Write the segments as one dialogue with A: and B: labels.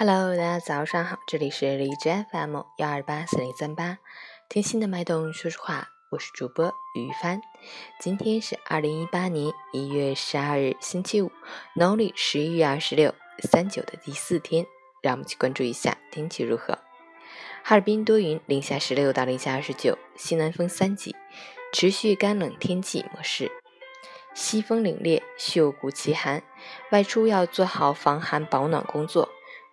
A: Hello，大家早上好，这里是荔枝 FM 幺二八四零三八，听心的脉动说说话，我是主播于帆。今天是二零一八年一月十二日，星期五，农历十一月二十六，三九的第四天。让我们去关注一下天气如何。哈尔滨多云，零下十六到零下二十九，西南风三级，持续干冷天气模式，西风凛冽，袖骨奇寒，外出要做好防寒保暖工作。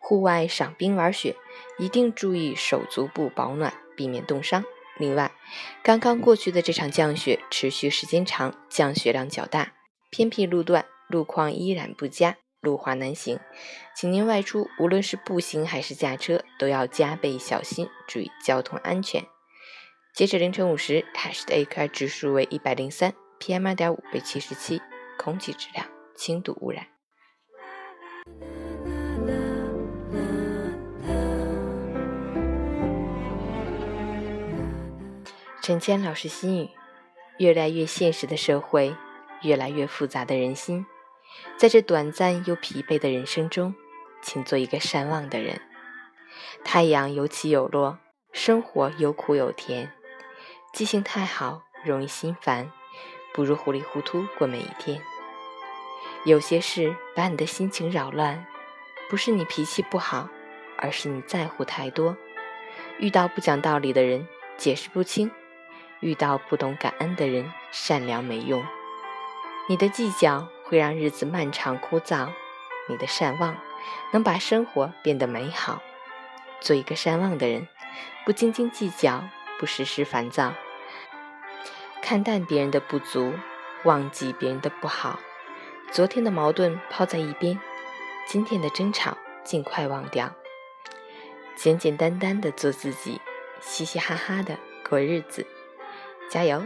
A: 户外赏冰玩雪，一定注意手足部保暖，避免冻伤。另外，刚刚过去的这场降雪持续时间长，降雪量较大，偏僻路段路况依然不佳，路滑难行。请您外出，无论是步行还是驾车，都要加倍小心，注意交通安全。截止凌晨五时，海市的 AQI 指数为一百零三，PM 二点五为七十七，空气质量轻度污染。陈谦老师心语：越来越现实的社会，越来越复杂的人心，在这短暂又疲惫的人生中，请做一个善忘的人。太阳有起有落，生活有苦有甜，记性太好容易心烦，不如糊里糊涂过每一天。有些事把你的心情扰乱，不是你脾气不好，而是你在乎太多。遇到不讲道理的人，解释不清。遇到不懂感恩的人，善良没用。你的计较会让日子漫长枯燥，你的善忘能把生活变得美好。做一个善忘的人，不斤斤计较，不时时烦躁，看淡别人的不足，忘记别人的不好。昨天的矛盾抛在一边，今天的争吵尽快忘掉。简简单单的做自己，嘻嘻哈哈的过日子。加油！